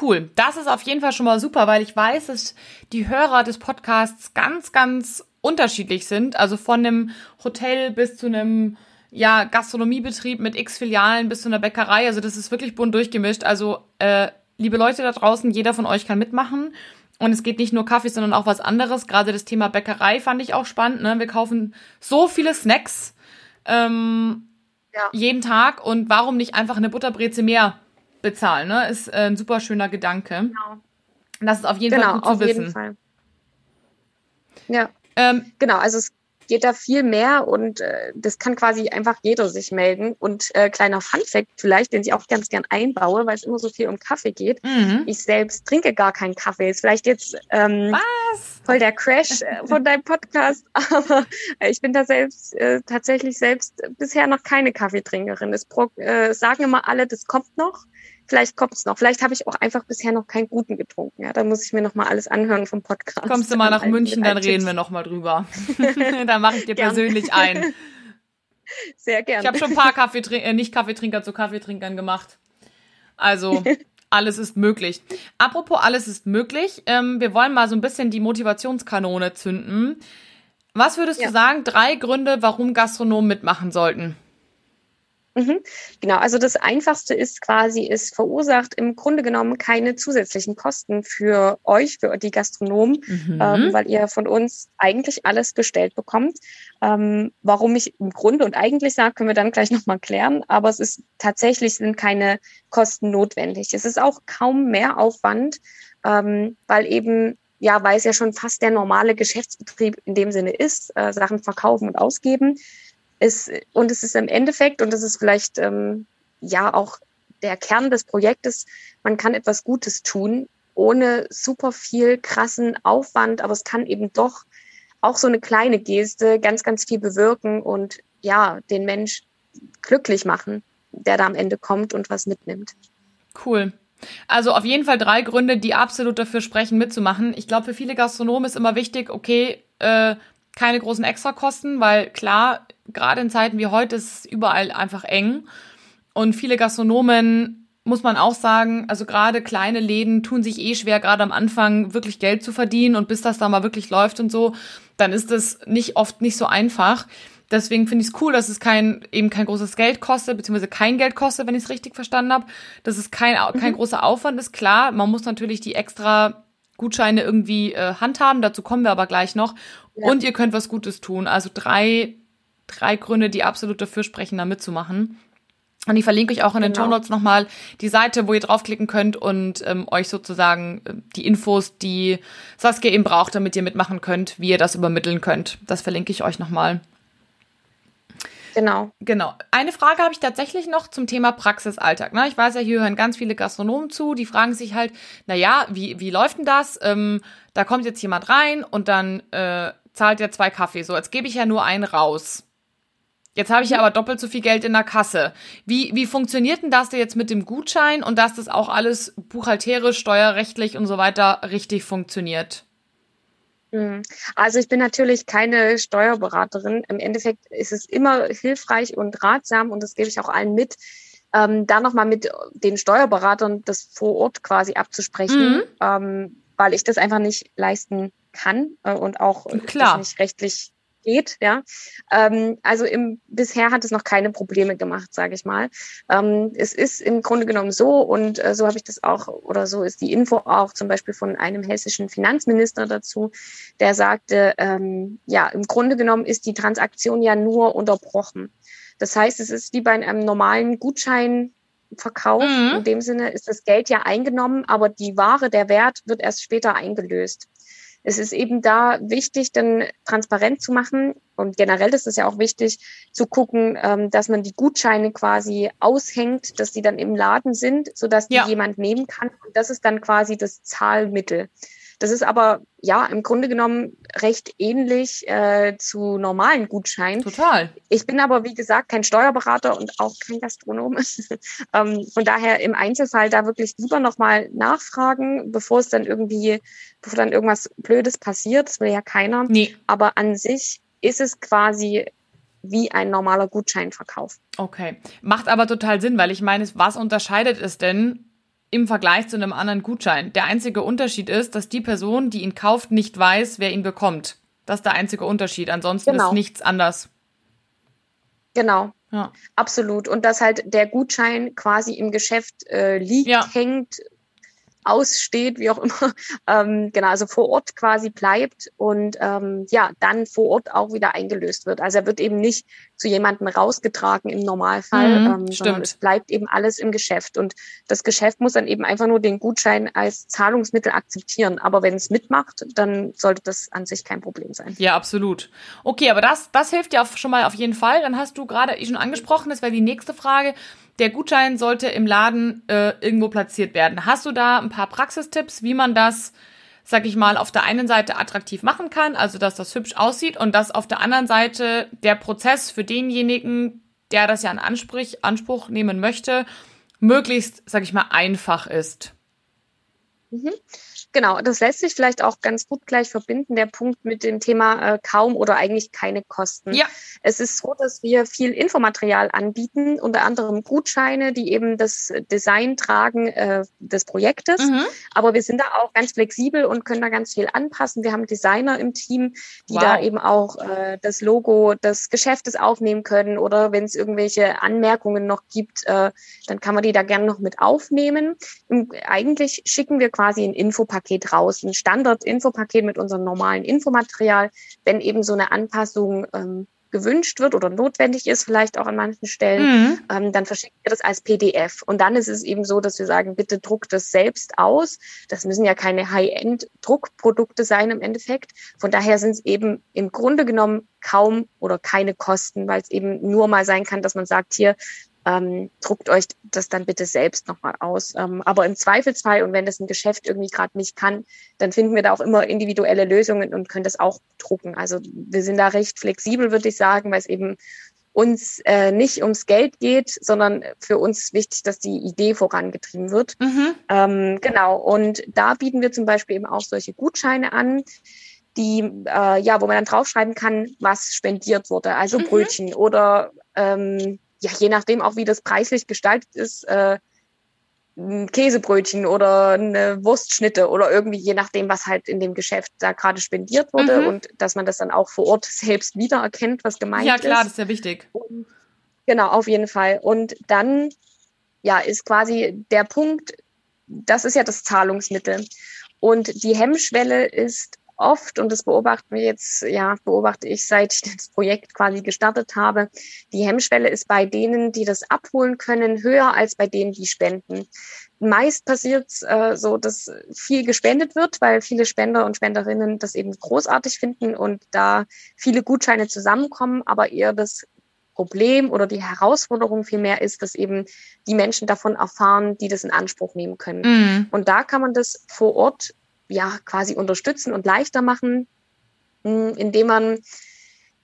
[SPEAKER 1] Cool. Das ist auf jeden Fall schon mal super, weil ich weiß, dass die Hörer des Podcasts ganz, ganz unterschiedlich sind. Also von einem Hotel bis zu einem ja, Gastronomiebetrieb mit x Filialen bis zu einer Bäckerei. Also das ist wirklich bunt durchgemischt. Also äh, liebe Leute da draußen, jeder von euch kann mitmachen. Und es geht nicht nur Kaffee, sondern auch was anderes. Gerade das Thema Bäckerei fand ich auch spannend. Ne? Wir kaufen so viele Snacks ähm, ja. jeden Tag. Und warum nicht einfach eine Butterbreze mehr bezahlen? Ne? Ist äh, ein super schöner Gedanke. Genau. Das ist auf jeden genau, Fall gut zu wissen. Jeden Fall.
[SPEAKER 2] Ja. Ähm, genau, also es geht da viel mehr und äh, das kann quasi einfach jeder sich melden. Und äh, kleiner Funfact vielleicht, den ich auch ganz gern einbaue, weil es immer so viel um Kaffee geht. Mhm. Ich selbst trinke gar keinen Kaffee. Ist vielleicht jetzt ähm, Was? voll der Crash äh, von deinem Podcast, (laughs) aber ich bin da selbst äh, tatsächlich selbst bisher noch keine Kaffeetrinkerin. Es äh, sagen immer alle, das kommt noch. Vielleicht kommt es noch. Vielleicht habe ich auch einfach bisher noch keinen guten getrunken. Ja, da muss ich mir noch mal alles anhören vom Podcast.
[SPEAKER 1] Kommst du mal nach München, dann reden wir noch mal drüber. (laughs) da mache ich dir persönlich ein. (laughs)
[SPEAKER 2] Sehr gerne.
[SPEAKER 1] Ich habe schon ein paar Kaffeetrinker, äh, nicht Kaffeetrinker zu Kaffeetrinkern gemacht. Also (laughs) alles ist möglich. Apropos alles ist möglich, ähm, wir wollen mal so ein bisschen die Motivationskanone zünden. Was würdest ja. du sagen, drei Gründe, warum Gastronomen mitmachen sollten?
[SPEAKER 2] Mhm. Genau, also das Einfachste ist quasi, es verursacht im Grunde genommen keine zusätzlichen Kosten für euch, für die Gastronomen, mhm. ähm, weil ihr von uns eigentlich alles gestellt bekommt. Ähm, warum ich im Grunde und eigentlich sage, können wir dann gleich (laughs) nochmal klären, aber es ist tatsächlich sind keine Kosten notwendig. Es ist auch kaum mehr Aufwand, ähm, weil eben ja, weil es ja schon fast der normale Geschäftsbetrieb in dem Sinne ist, äh, Sachen verkaufen und ausgeben ist, und es ist im Endeffekt, und das ist vielleicht ähm, ja auch der Kern des Projektes, man kann etwas Gutes tun, ohne super viel krassen Aufwand, aber es kann eben doch auch so eine kleine Geste ganz, ganz viel bewirken und ja, den Mensch glücklich machen, der da am Ende kommt und was mitnimmt.
[SPEAKER 1] Cool. Also auf jeden Fall drei Gründe, die absolut dafür sprechen, mitzumachen. Ich glaube, für viele Gastronomen ist immer wichtig, okay, äh, keine großen Extrakosten, weil klar, gerade in Zeiten wie heute ist es überall einfach eng. Und viele Gastronomen, muss man auch sagen, also gerade kleine Läden tun sich eh schwer, gerade am Anfang wirklich Geld zu verdienen und bis das da mal wirklich läuft und so, dann ist es nicht oft nicht so einfach. Deswegen finde ich es cool, dass es kein, eben kein großes Geld kostet, beziehungsweise kein Geld kostet, wenn ich es richtig verstanden habe. Dass es kein, kein mhm. großer Aufwand ist. Klar, man muss natürlich die extra Gutscheine irgendwie äh, handhaben, dazu kommen wir aber gleich noch. Ja. Und ihr könnt was Gutes tun. Also drei, drei Gründe, die absolut dafür sprechen, da mitzumachen. Und ich verlinke euch auch in den genau. Show Notes nochmal die Seite, wo ihr draufklicken könnt und ähm, euch sozusagen äh, die Infos, die Saskia eben braucht, damit ihr mitmachen könnt, wie ihr das übermitteln könnt. Das verlinke ich euch nochmal.
[SPEAKER 2] Genau.
[SPEAKER 1] Genau. Eine Frage habe ich tatsächlich noch zum Thema Praxisalltag. Ne? Ich weiß ja, hier hören ganz viele Gastronomen zu, die fragen sich halt, na ja, wie, wie läuft denn das? Ähm, da kommt jetzt jemand rein und dann äh, zahlt er zwei Kaffee. So, jetzt gebe ich ja nur einen raus. Jetzt habe ich ja aber doppelt so viel Geld in der Kasse. Wie, wie funktioniert denn das jetzt mit dem Gutschein und dass das auch alles buchhalterisch, steuerrechtlich und so weiter richtig funktioniert?
[SPEAKER 2] Mhm. Also ich bin natürlich keine Steuerberaterin. Im Endeffekt ist es immer hilfreich und ratsam und das gebe ich auch allen mit, ähm, da nochmal mit den Steuerberatern das vor Ort quasi abzusprechen, mhm. ähm, weil ich das einfach nicht leisten kann äh, und auch Klar. nicht rechtlich geht. Ja, ähm, also im, bisher hat es noch keine Probleme gemacht, sage ich mal. Ähm, es ist im Grunde genommen so und äh, so habe ich das auch oder so ist die Info auch zum Beispiel von einem hessischen Finanzminister dazu, der sagte, ähm, ja, im Grunde genommen ist die Transaktion ja nur unterbrochen. Das heißt, es ist wie bei einem normalen Gutscheinverkauf. Mhm. In dem Sinne ist das Geld ja eingenommen, aber die Ware, der Wert wird erst später eingelöst es ist eben da wichtig, dann transparent zu machen. Und generell ist es ja auch wichtig zu gucken, ähm, dass man die Gutscheine quasi aushängt, dass die dann im Laden sind, sodass die ja. jemand nehmen kann. Und das ist dann quasi das Zahlmittel. Das ist aber ja im Grunde genommen recht ähnlich äh, zu normalen Gutscheinen.
[SPEAKER 1] Total.
[SPEAKER 2] Ich bin aber, wie gesagt, kein Steuerberater und auch kein Gastronom. (laughs) ähm, von daher im Einzelfall da wirklich lieber nochmal nachfragen, bevor es dann irgendwie, bevor dann irgendwas Blödes passiert. Das will ja keiner.
[SPEAKER 1] Nee.
[SPEAKER 2] Aber an sich ist es quasi wie ein normaler Gutscheinverkauf.
[SPEAKER 1] Okay. Macht aber total Sinn, weil ich meine, was unterscheidet es denn im Vergleich zu einem anderen Gutschein. Der einzige Unterschied ist, dass die Person, die ihn kauft, nicht weiß, wer ihn bekommt. Das ist der einzige Unterschied. Ansonsten genau. ist nichts anders.
[SPEAKER 2] Genau. Ja. Absolut. Und dass halt der Gutschein quasi im Geschäft äh, liegt, ja. hängt, aussteht, wie auch immer, (laughs) ähm, genau, also vor Ort quasi bleibt und ähm, ja, dann vor Ort auch wieder eingelöst wird. Also er wird eben nicht zu jemandem rausgetragen im Normalfall, mhm, ähm, sondern es bleibt eben alles im Geschäft. Und das Geschäft muss dann eben einfach nur den Gutschein als Zahlungsmittel akzeptieren. Aber wenn es mitmacht, dann sollte das an sich kein Problem sein.
[SPEAKER 1] Ja, absolut. Okay, aber das, das hilft ja schon mal auf jeden Fall. Dann hast du gerade schon angesprochen, das wäre die nächste Frage der Gutschein sollte im Laden äh, irgendwo platziert werden. Hast du da ein paar Praxistipps, wie man das, sag ich mal, auf der einen Seite attraktiv machen kann, also dass das hübsch aussieht und dass auf der anderen Seite der Prozess für denjenigen, der das ja in Anspruch, Anspruch nehmen möchte, möglichst, sag ich mal, einfach ist?
[SPEAKER 2] Mhm. Genau, das lässt sich vielleicht auch ganz gut gleich verbinden, der Punkt mit dem Thema äh, kaum oder eigentlich keine Kosten. Ja. Es ist so, dass wir viel Infomaterial anbieten, unter anderem Gutscheine, die eben das Design tragen äh, des Projektes. Mhm. Aber wir sind da auch ganz flexibel und können da ganz viel anpassen. Wir haben Designer im Team, die wow. da eben auch äh, das Logo des Geschäftes aufnehmen können oder wenn es irgendwelche Anmerkungen noch gibt, äh, dann kann man die da gerne noch mit aufnehmen. Und eigentlich schicken wir quasi ein Infopaket Infopaket raus, ein Standard-Infopaket mit unserem normalen Infomaterial, wenn eben so eine Anpassung ähm, gewünscht wird oder notwendig ist, vielleicht auch an manchen Stellen, mhm. ähm, dann verschicken wir das als PDF. Und dann ist es eben so, dass wir sagen, bitte druckt das selbst aus. Das müssen ja keine High-End-Druckprodukte sein im Endeffekt. Von daher sind es eben im Grunde genommen kaum oder keine Kosten, weil es eben nur mal sein kann, dass man sagt, hier, ähm, druckt euch das dann bitte selbst nochmal aus. Ähm, aber im Zweifelsfall und wenn das ein Geschäft irgendwie gerade nicht kann, dann finden wir da auch immer individuelle Lösungen und können das auch drucken. Also wir sind da recht flexibel, würde ich sagen, weil es eben uns äh, nicht ums Geld geht, sondern für uns wichtig, dass die Idee vorangetrieben wird. Mhm. Ähm, genau. Und da bieten wir zum Beispiel eben auch solche Gutscheine an die äh, ja, wo man dann draufschreiben kann, was spendiert wurde, also mhm. Brötchen oder ähm, ja, je nachdem auch, wie das preislich gestaltet ist, äh, ein Käsebrötchen oder eine Wurstschnitte oder irgendwie, je nachdem, was halt in dem Geschäft da gerade spendiert wurde mhm. und dass man das dann auch vor Ort (laughs) selbst wiedererkennt, was gemeint ist.
[SPEAKER 1] Ja, klar, ist. das ist ja wichtig.
[SPEAKER 2] Und, genau, auf jeden Fall. Und dann, ja, ist quasi der Punkt, das ist ja das Zahlungsmittel. Und die Hemmschwelle ist oft, und das beobachten wir jetzt, ja, beobachte ich, seit ich (laughs) das Projekt quasi gestartet habe, die Hemmschwelle ist bei denen, die das abholen können, höher als bei denen, die spenden. Meist passiert es äh, so, dass viel gespendet wird, weil viele Spender und Spenderinnen das eben großartig finden und da viele Gutscheine zusammenkommen, aber eher das Problem oder die Herausforderung vielmehr ist, dass eben die Menschen davon erfahren, die das in Anspruch nehmen können. Mm. Und da kann man das vor Ort ja quasi unterstützen und leichter machen, hm, indem man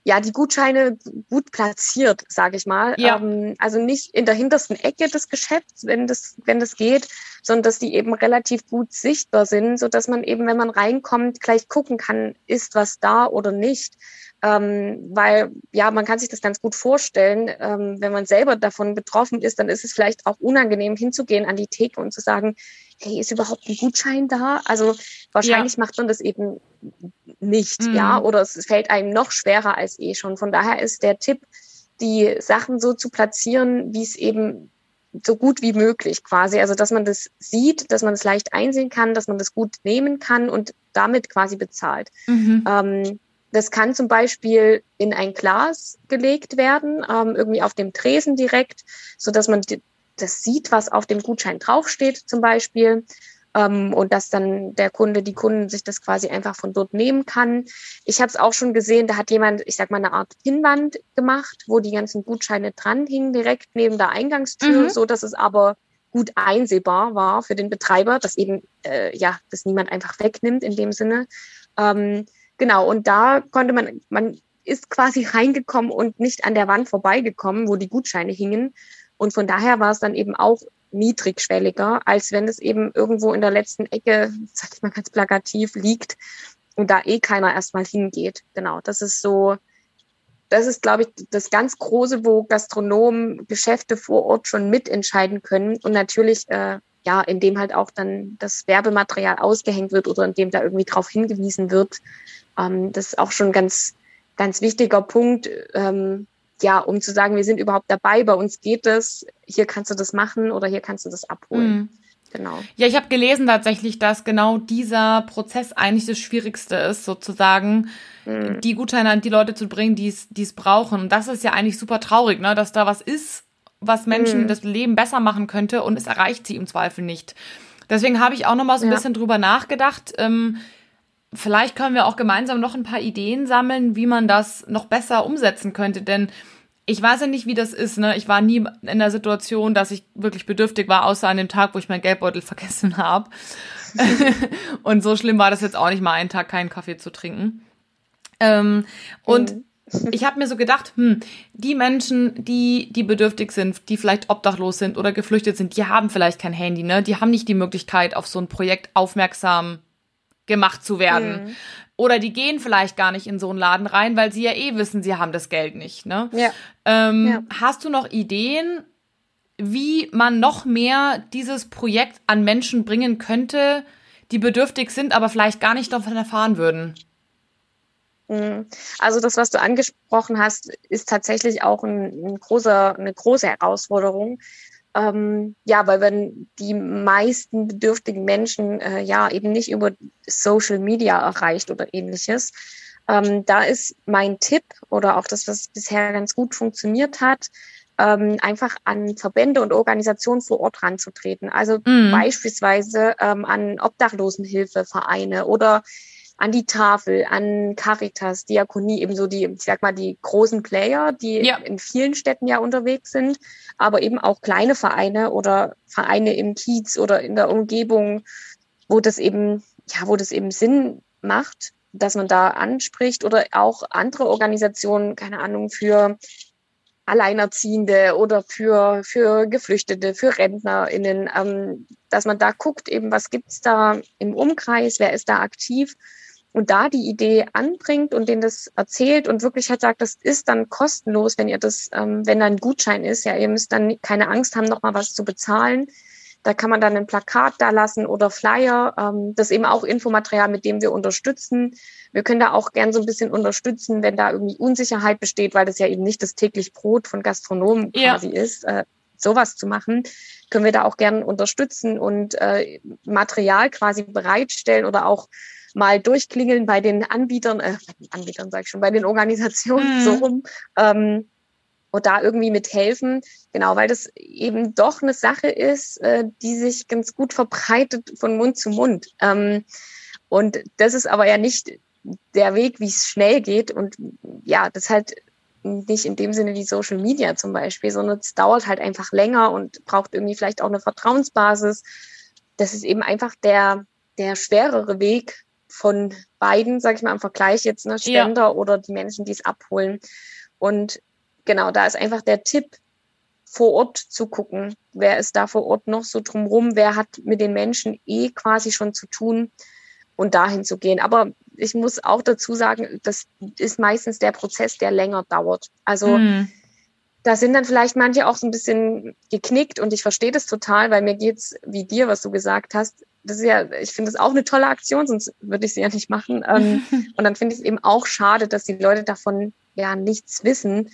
[SPEAKER 2] ja die Gutscheine gut platziert, sage ich mal. Ja. Ähm, also nicht in der hintersten Ecke des Geschäfts, wenn das wenn das geht, sondern dass die eben relativ gut sichtbar sind, so dass man eben, wenn man reinkommt, gleich gucken kann, ist was da oder nicht. Ähm, weil ja, man kann sich das ganz gut vorstellen, ähm, wenn man selber davon betroffen ist, dann ist es vielleicht auch unangenehm hinzugehen an die Theke und zu sagen, hey, ist überhaupt ein Gutschein da? Also wahrscheinlich ja. macht man das eben nicht, mhm. ja, oder es fällt einem noch schwerer als eh schon. Von daher ist der Tipp, die Sachen so zu platzieren, wie es eben so gut wie möglich quasi. Also, dass man das sieht, dass man es das leicht einsehen kann, dass man das gut nehmen kann und damit quasi bezahlt. Mhm. Ähm, das kann zum Beispiel in ein Glas gelegt werden, ähm, irgendwie auf dem Tresen direkt, so dass man das sieht, was auf dem Gutschein draufsteht zum Beispiel. Ähm, und dass dann der Kunde, die Kunden sich das quasi einfach von dort nehmen kann. Ich habe es auch schon gesehen, da hat jemand, ich sag mal, eine Art Pinnwand gemacht, wo die ganzen Gutscheine dran hingen, direkt neben der Eingangstür, mhm. so dass es aber gut einsehbar war für den Betreiber, dass eben äh, ja, dass niemand einfach wegnimmt in dem Sinne. Ähm, genau, und da konnte man, man ist quasi (laughs) reingekommen und nicht an der Wand vorbeigekommen, wo die Gutscheine hingen. Und von daher war es dann eben auch niedrigschwelliger, als wenn es eben irgendwo in der letzten Ecke, (laughs) sag ich mal ganz plakativ, liegt und da eh keiner erstmal hingeht. Genau, das ist so, das ist, glaube ich, das ganz Große, wo Gastronomen Geschäfte vor Ort schon mitentscheiden können und natürlich, äh, ja, indem halt auch dann das Werbematerial ausgehängt wird oder indem da irgendwie drauf hingewiesen wird. Ähm, das ist auch schon ein ganz, ganz wichtiger Punkt, ähm, ja, um zu sagen, wir sind überhaupt dabei, bei uns geht es, hier kannst du das machen oder hier kannst du das abholen. Mhm. Genau.
[SPEAKER 1] Ja, ich habe gelesen tatsächlich, dass genau dieser Prozess eigentlich das Schwierigste ist, sozusagen mhm. die Gutscheine an die Leute zu bringen, die es brauchen. Und das ist ja eigentlich super traurig, ne, dass da was ist, was Menschen mhm. das Leben besser machen könnte und es erreicht sie im Zweifel nicht. Deswegen habe ich auch noch mal so ein ja. bisschen drüber nachgedacht. Ähm, vielleicht können wir auch gemeinsam noch ein paar Ideen sammeln, wie man das noch besser umsetzen könnte, denn ich weiß ja nicht, wie das ist. Ne? Ich war nie in der Situation, dass ich wirklich bedürftig war, außer an dem Tag, wo ich meinen Geldbeutel (laughs) vergessen habe. (laughs) und so schlimm war das jetzt auch nicht mal, einen Tag keinen Kaffee zu trinken. Ähm, und mhm. (laughs) ich habe mir so gedacht, hm, die Menschen, die, die bedürftig sind, die vielleicht obdachlos sind oder geflüchtet sind, die haben vielleicht kein Handy, ne? Die haben nicht die Möglichkeit, auf so ein Projekt aufmerksam gemacht zu werden. Mhm. Oder die gehen vielleicht gar nicht in so einen Laden rein, weil sie ja eh wissen, sie haben das Geld nicht. Ne? Ja. Ähm, ja. Hast du noch Ideen, wie man noch mehr dieses Projekt an Menschen bringen könnte, die bedürftig sind, aber vielleicht gar nicht davon erfahren würden?
[SPEAKER 2] Mhm. Also das, was du angesprochen hast, ist tatsächlich auch ein, ein großer, eine große Herausforderung. Ähm, ja, weil wenn die meisten bedürftigen Menschen äh, ja eben nicht über Social Media erreicht oder ähnliches. Ähm, da ist mein Tipp oder auch das, was bisher ganz gut funktioniert hat, ähm, einfach an Verbände und Organisationen vor Ort ranzutreten. Also mhm. beispielsweise ähm, an Obdachlosenhilfevereine oder an die Tafel, an Caritas, Diakonie, eben so die, ich sag mal, die großen Player, die ja. in vielen Städten ja unterwegs sind, aber eben auch kleine Vereine oder Vereine im Kiez oder in der Umgebung, wo das eben, ja, wo das eben Sinn macht, dass man da anspricht oder auch andere Organisationen, keine Ahnung, für Alleinerziehende oder für, für Geflüchtete, für RentnerInnen, ähm, dass man da guckt, eben, was gibt's da im Umkreis, wer ist da aktiv und da die Idee anbringt und denen das erzählt und wirklich halt sagt, das ist dann kostenlos, wenn ihr das, ähm, wenn da ein Gutschein ist, ja, ihr müsst dann keine Angst haben, nochmal was zu bezahlen. Da kann man dann ein Plakat da lassen oder Flyer. Ähm, das ist eben auch Infomaterial, mit dem wir unterstützen. Wir können da auch gern so ein bisschen unterstützen, wenn da irgendwie Unsicherheit besteht, weil das ja eben nicht das täglich Brot von Gastronomen quasi ja. ist, äh, sowas zu machen, können wir da auch gern unterstützen und äh, Material quasi bereitstellen oder auch mal durchklingeln bei den Anbietern, äh, Anbietern sage ich schon, bei den Organisationen mhm. so rum ähm, und da irgendwie mithelfen. Genau, weil das eben doch eine Sache ist, äh, die sich ganz gut verbreitet von Mund zu Mund. Ähm, und das ist aber ja nicht der Weg, wie es schnell geht. Und ja, das halt nicht in dem Sinne wie Social Media zum Beispiel, sondern es dauert halt einfach länger und braucht irgendwie vielleicht auch eine Vertrauensbasis. Das ist eben einfach der, der schwerere Weg, von beiden, sag ich mal, im Vergleich jetzt, ne, Spender ja. oder die Menschen, die es abholen. Und genau, da ist einfach der Tipp, vor Ort zu gucken, wer ist da vor Ort noch so drumrum, wer hat mit den Menschen eh quasi schon zu tun und dahin zu gehen. Aber ich muss auch dazu sagen, das ist meistens der Prozess, der länger dauert. Also mhm. da sind dann vielleicht manche auch so ein bisschen geknickt und ich verstehe das total, weil mir geht's wie dir, was du gesagt hast, das ist ja, ich finde das auch eine tolle Aktion, sonst würde ich sie ja nicht machen. Ähm, (laughs) und dann finde ich es eben auch schade, dass die Leute davon ja nichts wissen.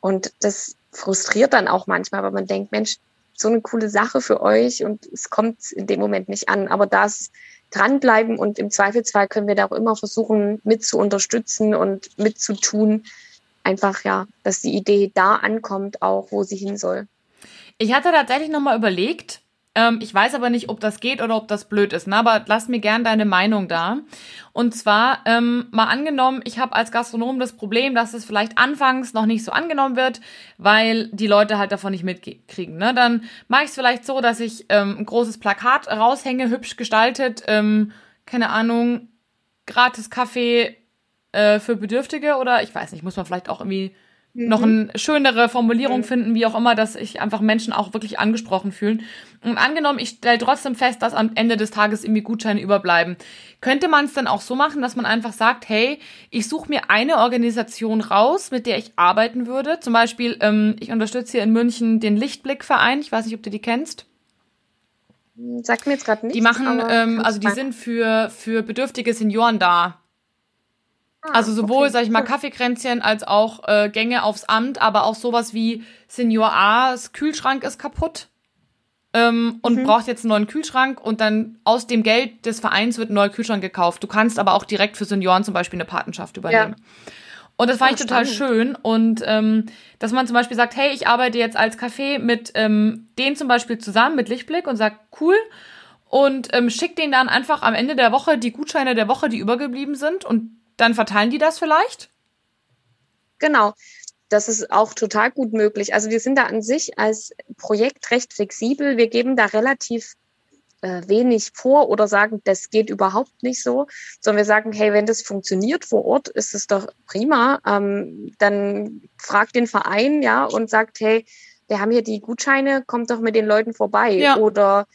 [SPEAKER 2] Und das frustriert dann auch manchmal, weil man denkt, Mensch, so eine coole Sache für euch und es kommt in dem Moment nicht an. Aber das dranbleiben und im Zweifelsfall können wir da auch immer versuchen, mit zu unterstützen und mitzutun. Einfach ja, dass die Idee da ankommt, auch wo sie hin soll.
[SPEAKER 1] Ich hatte tatsächlich nochmal überlegt, ähm, ich weiß aber nicht, ob das geht oder ob das blöd ist, ne? aber lass mir gern deine Meinung da. Und zwar, ähm, mal angenommen, ich habe als Gastronom das Problem, dass es vielleicht anfangs noch nicht so angenommen wird, weil die Leute halt davon nicht mitkriegen. Ne? Dann mache ich es vielleicht so, dass ich ähm, ein großes Plakat raushänge, hübsch gestaltet, ähm, keine Ahnung, gratis Kaffee äh, für Bedürftige oder ich weiß nicht, muss man vielleicht auch irgendwie noch eine schönere Formulierung mhm. finden, wie auch immer, dass sich einfach Menschen auch wirklich angesprochen fühlen. Und angenommen, ich stelle trotzdem fest, dass am Ende des Tages irgendwie Gutscheine überbleiben. Könnte man es dann auch so machen, dass man einfach sagt, hey, ich suche mir eine Organisation raus, mit der ich arbeiten würde. Zum Beispiel, ähm, ich unterstütze hier in München den Lichtblickverein. Ich weiß nicht, ob du die kennst.
[SPEAKER 2] Sagt mir jetzt gerade nicht.
[SPEAKER 1] Die machen, ähm, also die sind für, für bedürftige Senioren da. Ah, also sowohl, okay. sag ich mal, Kaffeekränzchen als auch äh, Gänge aufs Amt, aber auch sowas wie Senior A's Kühlschrank ist kaputt ähm, und mhm. braucht jetzt einen neuen Kühlschrank und dann aus dem Geld des Vereins wird ein neuer Kühlschrank gekauft. Du kannst aber auch direkt für Senioren zum Beispiel eine Patenschaft übernehmen. Ja. Und das fand ich total schön. Und ähm, dass man zum Beispiel sagt, hey, ich arbeite jetzt als Café mit ähm, denen zum Beispiel zusammen, mit Lichtblick und sagt, cool. Und ähm, schickt denen dann einfach am Ende der Woche die Gutscheine der Woche, die übergeblieben sind. Und dann verteilen die das vielleicht?
[SPEAKER 2] Genau. Das ist auch total gut möglich. Also wir sind da an sich als Projekt recht flexibel. Wir geben da relativ äh, wenig vor oder sagen, das geht überhaupt nicht so, sondern wir sagen, hey, wenn das funktioniert vor Ort, ist es doch prima. Ähm, dann fragt den Verein, ja, und sagt, hey, wir haben hier die Gutscheine, kommt doch mit den Leuten vorbei. Ja. Oder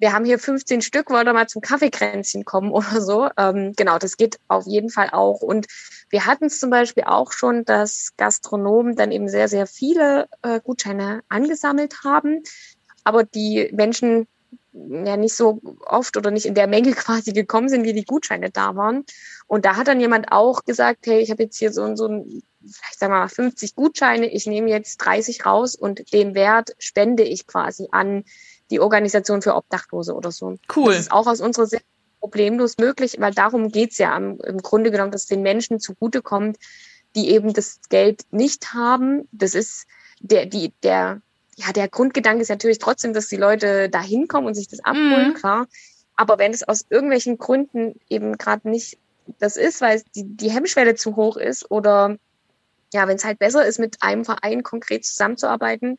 [SPEAKER 2] wir haben hier 15 Stück, wollt ihr mal zum Kaffeekränzchen kommen (laughs) oder so. Ähm, genau, das geht auf jeden Fall auch. Und wir hatten es zum Beispiel auch schon, dass Gastronomen dann eben sehr, sehr viele äh, Gutscheine angesammelt haben, aber die Menschen ja nicht so oft oder nicht in der Menge (laughs) quasi gekommen sind, wie die Gutscheine da waren. Und da hat dann jemand auch gesagt, hey, ich habe jetzt hier so, so ein, vielleicht sagen wir mal 50 Gutscheine, ich nehme jetzt 30 raus und den Wert spende ich quasi an die Organisation für Obdachlose oder so.
[SPEAKER 1] Cool.
[SPEAKER 2] Das ist auch aus unserer Sicht problemlos möglich, weil darum geht's ja im, Grunde genommen, dass den Menschen zugutekommt, die eben das Geld nicht haben. Das ist der, die, der, ja, der Grundgedanke ist natürlich trotzdem, dass die Leute da hinkommen und sich das abholen, mhm. klar. Aber wenn es aus irgendwelchen Gründen eben gerade nicht das ist, weil die, die Hemmschwelle zu hoch ist oder ja, wenn es halt besser ist, mit einem Verein konkret zusammenzuarbeiten,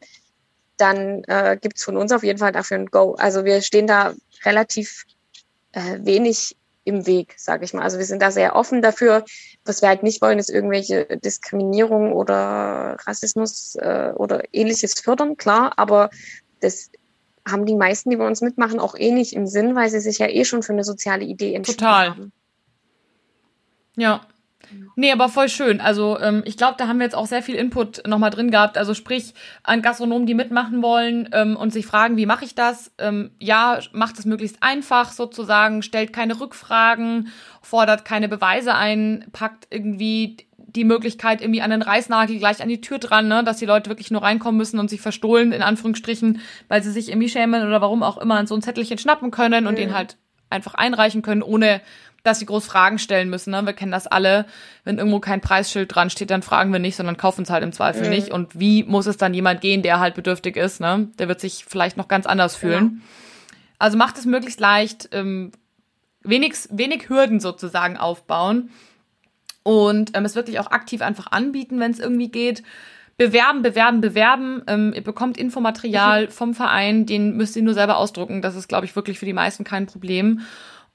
[SPEAKER 2] dann äh, gibt es von uns auf jeden Fall dafür ein Go. Also wir stehen da relativ äh, wenig im Weg, sage ich mal. Also wir sind da sehr offen dafür. Was wir halt nicht wollen, ist irgendwelche Diskriminierung oder Rassismus äh, oder ähnliches fördern, klar, aber das haben die meisten, die bei uns mitmachen, auch eh nicht im Sinn, weil sie sich ja eh schon für eine soziale Idee entschieden
[SPEAKER 1] Total. haben. Ja. Nee, aber voll schön. Also ähm, ich glaube, da haben wir jetzt auch sehr viel Input nochmal drin gehabt. Also sprich, an Gastronomen, die mitmachen wollen ähm, und sich fragen, wie mache ich das? Ähm, ja, macht es möglichst einfach sozusagen, stellt keine Rückfragen, fordert keine Beweise ein, packt irgendwie die Möglichkeit irgendwie an den Reißnagel gleich an die Tür dran, ne, dass die Leute wirklich nur reinkommen müssen und sich verstohlen, in Anführungsstrichen, weil sie sich irgendwie schämen oder warum auch immer so ein Zettelchen schnappen können und mhm. den halt einfach einreichen können, ohne dass sie groß Fragen stellen müssen. Ne? Wir kennen das alle. Wenn irgendwo kein Preisschild dran steht, dann fragen wir nicht, sondern kaufen es halt im Zweifel mhm. nicht. Und wie muss es dann jemand gehen, der halt bedürftig ist? Ne? Der wird sich vielleicht noch ganz anders fühlen. Genau. Also macht es möglichst leicht, ähm, wenig, wenig Hürden sozusagen aufbauen und ähm, es wirklich auch aktiv einfach anbieten, wenn es irgendwie geht. Bewerben, bewerben, bewerben. Ähm, ihr bekommt Infomaterial (laughs) vom Verein, den müsst ihr nur selber ausdrucken. Das ist, glaube ich, wirklich für die meisten kein Problem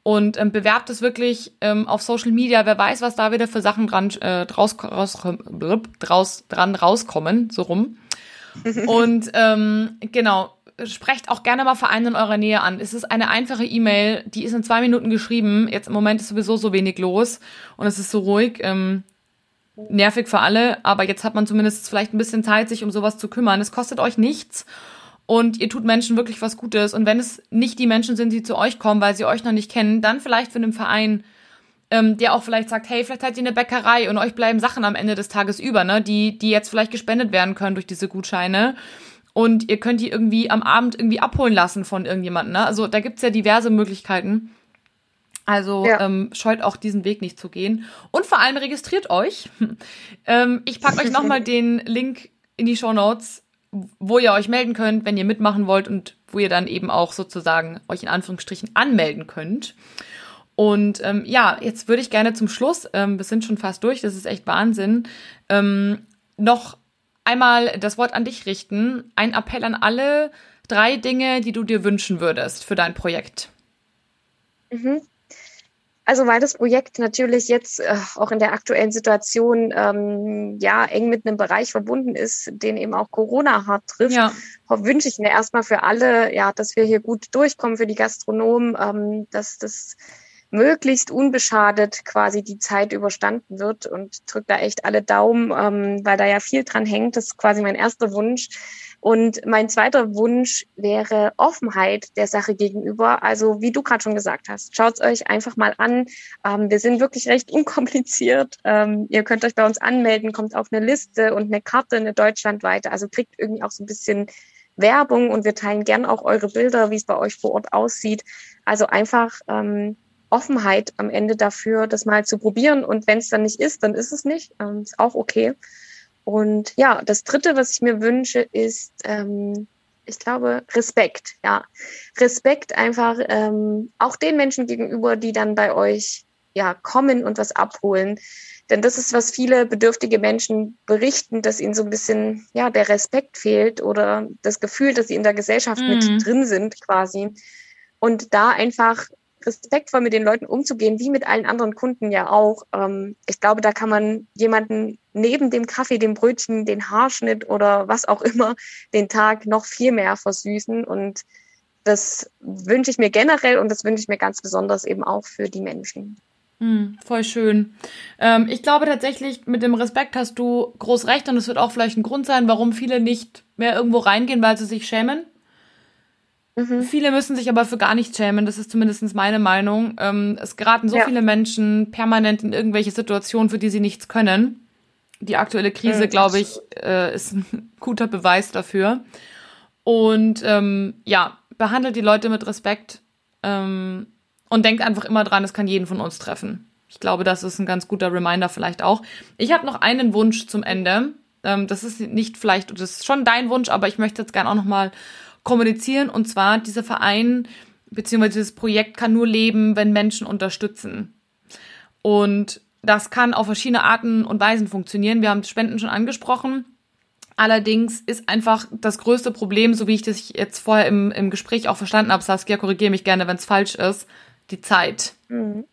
[SPEAKER 1] und ähm, bewerbt es wirklich ähm, auf Social Media. Wer weiß, was da wieder für Sachen dran, äh, draus, raus, blub, draus, dran rauskommen, so rum. (laughs) und ähm, genau, sprecht auch gerne mal Vereine in eurer Nähe an. Es ist eine einfache E-Mail, die ist in zwei Minuten geschrieben. Jetzt im Moment ist sowieso so wenig los und es ist so ruhig. Ähm, nervig für alle, aber jetzt hat man zumindest vielleicht ein bisschen Zeit, sich um sowas zu kümmern. Es kostet euch nichts und ihr tut Menschen wirklich was Gutes. Und wenn es nicht die Menschen sind, die zu euch kommen, weil sie euch noch nicht kennen, dann vielleicht für einen Verein, ähm, der auch vielleicht sagt, hey, vielleicht seid ihr eine Bäckerei und euch bleiben Sachen am Ende des Tages über, ne, die, die jetzt vielleicht gespendet werden können durch diese Gutscheine. Und ihr könnt die irgendwie am Abend irgendwie abholen lassen von irgendjemandem. Ne? Also da gibt's ja diverse Möglichkeiten. Also ja. ähm, scheut auch diesen Weg nicht zu gehen. Und vor allem registriert euch. (laughs) ähm, ich packe euch nochmal (laughs) den Link in die Show Notes wo ihr euch melden könnt, wenn ihr mitmachen wollt und wo ihr dann eben auch sozusagen euch in Anführungsstrichen anmelden könnt. Und ähm, ja, jetzt würde ich gerne zum Schluss, ähm, wir sind schon fast durch, das ist echt Wahnsinn, ähm, noch einmal das Wort an dich richten. Ein Appell an alle drei Dinge, die du dir wünschen würdest für dein Projekt.
[SPEAKER 2] Mhm. Also weil das Projekt natürlich jetzt äh, auch in der aktuellen Situation ähm, ja eng mit einem Bereich verbunden ist, den eben auch Corona hart trifft, ja. wünsche ich mir erstmal für alle, ja, dass wir hier gut durchkommen für die Gastronomen, ähm, dass das möglichst unbeschadet quasi die Zeit überstanden wird und drückt da echt alle Daumen, ähm, weil da ja viel dran hängt. Das ist quasi mein erster Wunsch. Und mein zweiter Wunsch wäre Offenheit der Sache gegenüber. Also wie du gerade schon gesagt hast, schaut euch einfach mal an. Ähm, wir sind wirklich recht unkompliziert. Ähm, ihr könnt euch bei uns anmelden, kommt auf eine Liste und eine Karte, eine deutschlandweite. Also kriegt irgendwie auch so ein bisschen Werbung und wir teilen gern auch eure Bilder, wie es bei euch vor Ort aussieht. Also einfach ähm, Offenheit am Ende dafür, das mal zu probieren. Und wenn es dann nicht ist, dann ist es nicht. Ähm, ist auch okay. Und ja, das Dritte, was ich mir wünsche, ist, ähm, ich glaube, Respekt. Ja, Respekt einfach ähm, auch den Menschen gegenüber, die dann bei euch ja kommen und was abholen. Denn das ist, was viele bedürftige Menschen berichten, dass ihnen so ein bisschen ja der Respekt fehlt oder das Gefühl, dass sie in der Gesellschaft mhm. mit drin sind quasi. Und da einfach respektvoll mit den Leuten umzugehen, wie mit allen anderen Kunden ja auch. Ähm, ich glaube, da kann man jemanden neben dem Kaffee, dem Brötchen, den Haarschnitt oder was auch immer den Tag noch viel mehr versüßen. Und das wünsche ich mir generell und das wünsche ich mir ganz besonders eben auch für die Menschen.
[SPEAKER 1] Hm, voll schön. Ähm, ich glaube tatsächlich, mit dem Respekt hast du groß recht und es wird auch vielleicht ein Grund sein, warum viele nicht mehr irgendwo reingehen, weil sie sich schämen. Mhm. Viele müssen sich aber für gar nichts schämen, das ist zumindest meine Meinung. Ähm, es geraten so ja. viele Menschen permanent in irgendwelche Situationen, für die sie nichts können. Die aktuelle Krise, mhm, glaube ich, äh, ist ein (laughs) guter Beweis dafür. Und ähm, ja, behandelt die Leute mit Respekt ähm, und denkt einfach immer dran, es kann jeden von uns treffen. Ich glaube, das ist ein ganz guter Reminder vielleicht auch. Ich habe noch einen Wunsch zum Ende. Ähm, das ist nicht vielleicht, das ist schon dein Wunsch, aber ich möchte jetzt gerne auch noch mal kommunizieren. Und zwar, dieser Verein bzw. dieses Projekt kann nur leben, wenn Menschen unterstützen. Und das kann auf verschiedene Arten und Weisen funktionieren. Wir haben Spenden schon angesprochen. Allerdings ist einfach das größte Problem, so wie ich das jetzt vorher im, im Gespräch auch verstanden habe, Saskia, korrigiere mich gerne, wenn es falsch ist, die Zeit. Mhm.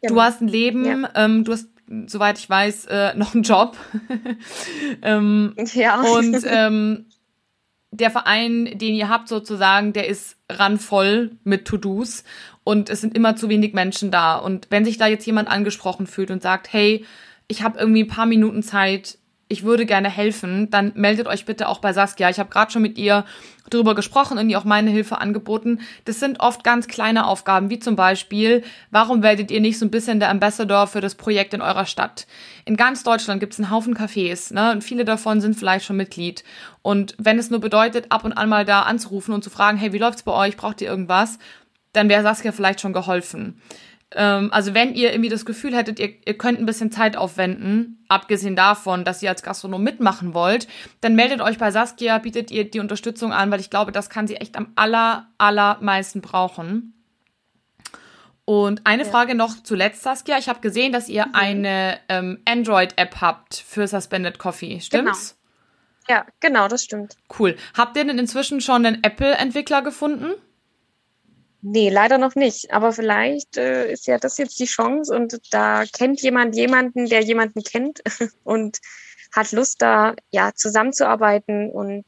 [SPEAKER 1] Ja. Du hast ein Leben, ja. ähm, du hast, soweit ich weiß, äh, noch einen Job. (laughs) ähm, ja. Und (laughs) ähm, der Verein, den ihr habt sozusagen, der ist randvoll mit To-Dos und es sind immer zu wenig Menschen da. Und wenn sich da jetzt jemand angesprochen fühlt und sagt, hey, ich habe irgendwie ein paar Minuten Zeit, ich würde gerne helfen, dann meldet euch bitte auch bei Saskia. Ich habe gerade schon mit ihr darüber gesprochen und ihr auch meine Hilfe angeboten. Das sind oft ganz kleine Aufgaben, wie zum Beispiel, warum werdet ihr nicht so ein bisschen der Ambassador für das Projekt in eurer Stadt? In ganz Deutschland gibt es einen Haufen Cafés, ne? Und viele davon sind vielleicht schon Mitglied. Und wenn es nur bedeutet, ab und an mal da anzurufen und zu fragen, hey, wie läuft's bei euch? Braucht ihr irgendwas? Dann wäre Saskia vielleicht schon geholfen. Ähm, also wenn ihr irgendwie das Gefühl hättet, ihr, ihr könnt ein bisschen Zeit aufwenden, abgesehen davon, dass ihr als Gastronom mitmachen wollt, dann meldet euch bei Saskia, bietet ihr die Unterstützung an, weil ich glaube, das kann sie echt am aller, allermeisten brauchen. Und eine ja. Frage noch zuletzt, Saskia. Ich habe gesehen, dass ihr mhm. eine ähm, Android-App habt für Suspended Coffee. Stimmt's?
[SPEAKER 2] Genau. Ja, genau, das stimmt.
[SPEAKER 1] Cool. Habt ihr denn inzwischen schon einen Apple-Entwickler gefunden?
[SPEAKER 2] Nee, leider noch nicht. Aber vielleicht äh, ist ja das jetzt die Chance und da kennt jemand jemanden, der jemanden kennt (laughs) und hat Lust, da ja zusammenzuarbeiten und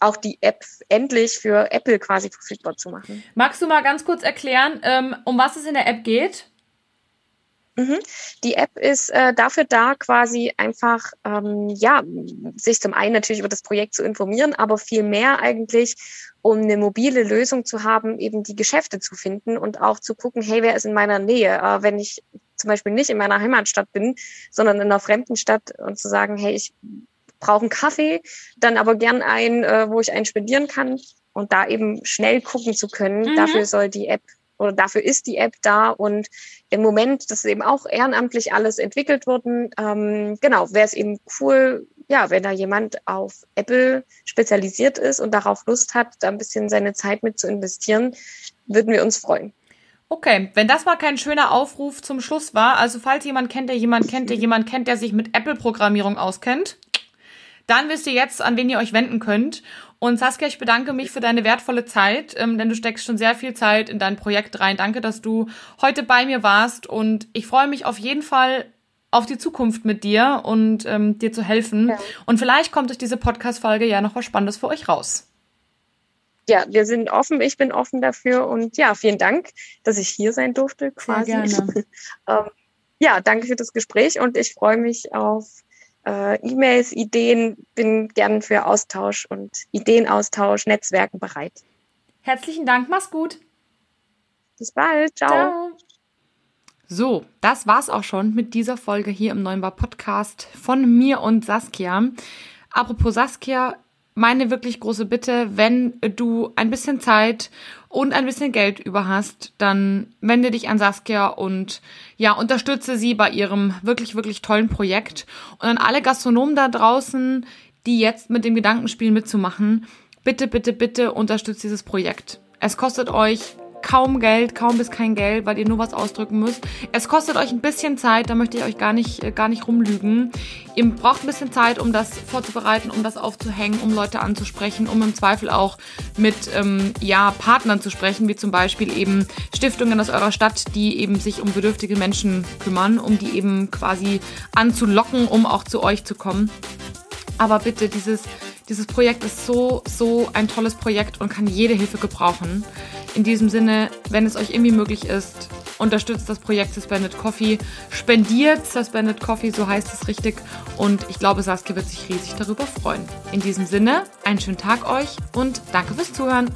[SPEAKER 2] auch die App endlich für Apple quasi verfügbar zu machen.
[SPEAKER 1] Magst du mal ganz kurz erklären, ähm, um was es in der App geht?
[SPEAKER 2] Mhm. Die App ist äh, dafür da, quasi einfach, ähm, ja, sich zum einen natürlich über das Projekt zu informieren, aber viel mehr eigentlich, um eine mobile Lösung zu haben, eben die Geschäfte zu finden und auch zu gucken, hey, wer ist in meiner Nähe? Äh, wenn ich zum Beispiel nicht in meiner Heimatstadt bin, sondern in einer fremden Stadt und zu sagen, hey, ich brauche einen Kaffee, dann aber gern einen, äh, wo ich einen spendieren kann und da eben schnell gucken zu können. Mhm. Dafür soll die App oder dafür ist die App da und im Moment, das ist eben auch ehrenamtlich alles entwickelt worden. Ähm, genau, wäre es eben cool, ja, wenn da jemand auf Apple spezialisiert ist und darauf Lust hat, da ein bisschen seine Zeit mit zu investieren, würden wir uns freuen.
[SPEAKER 1] Okay, wenn das mal kein schöner Aufruf zum Schluss war, also falls jemand kennt, der jemand kennt, der jemand kennt, der sich mit Apple-Programmierung auskennt, dann wisst ihr jetzt, an wen ihr euch wenden könnt. Und Saskia, ich bedanke mich für deine wertvolle Zeit, ähm, denn du steckst schon sehr viel Zeit in dein Projekt rein. Danke, dass du heute bei mir warst und ich freue mich auf jeden Fall auf die Zukunft mit dir und ähm, dir zu helfen. Ja. Und vielleicht kommt durch diese Podcast-Folge ja noch was Spannendes für euch raus.
[SPEAKER 2] Ja, wir sind offen, ich bin offen dafür und ja, vielen Dank, dass ich hier sein durfte quasi. Sehr gerne. (laughs) ähm, ja, danke für das Gespräch und ich freue mich auf äh, E-Mails, Ideen, bin gern für Austausch und Ideenaustausch, Netzwerken bereit.
[SPEAKER 1] Herzlichen Dank, mach's gut.
[SPEAKER 2] Bis bald, ciao. ciao.
[SPEAKER 1] So, das war's auch schon mit dieser Folge hier im Neuen Bar Podcast von mir und Saskia. Apropos Saskia, meine wirklich große Bitte, wenn du ein bisschen Zeit und ein bisschen Geld über hast, dann wende dich an Saskia und ja, unterstütze sie bei ihrem wirklich, wirklich tollen Projekt. Und an alle Gastronomen da draußen, die jetzt mit dem Gedankenspiel mitzumachen, bitte, bitte, bitte unterstützt dieses Projekt. Es kostet euch kaum Geld, kaum bis kein Geld, weil ihr nur was ausdrücken müsst. Es kostet euch ein bisschen Zeit, da möchte ich euch gar nicht, äh, gar nicht rumlügen. Ihr braucht ein bisschen Zeit, um das vorzubereiten, um das aufzuhängen, um Leute anzusprechen, um im Zweifel auch mit ähm, ja, Partnern zu sprechen, wie zum Beispiel eben Stiftungen aus eurer Stadt, die eben sich um bedürftige Menschen kümmern, um die eben quasi anzulocken, um auch zu euch zu kommen. Aber bitte, dieses Dieses Projekt ist so, so ein tolles Projekt und kann jede Hilfe gebrauchen. In diesem Sinne, wenn es euch irgendwie möglich ist, unterstützt das Projekt Suspended Coffee, spendiert Suspended Coffee, so heißt es richtig. Und ich glaube, Saskia wird sich riesig darüber freuen. In diesem Sinne, einen schönen Tag euch und danke fürs Zuhören.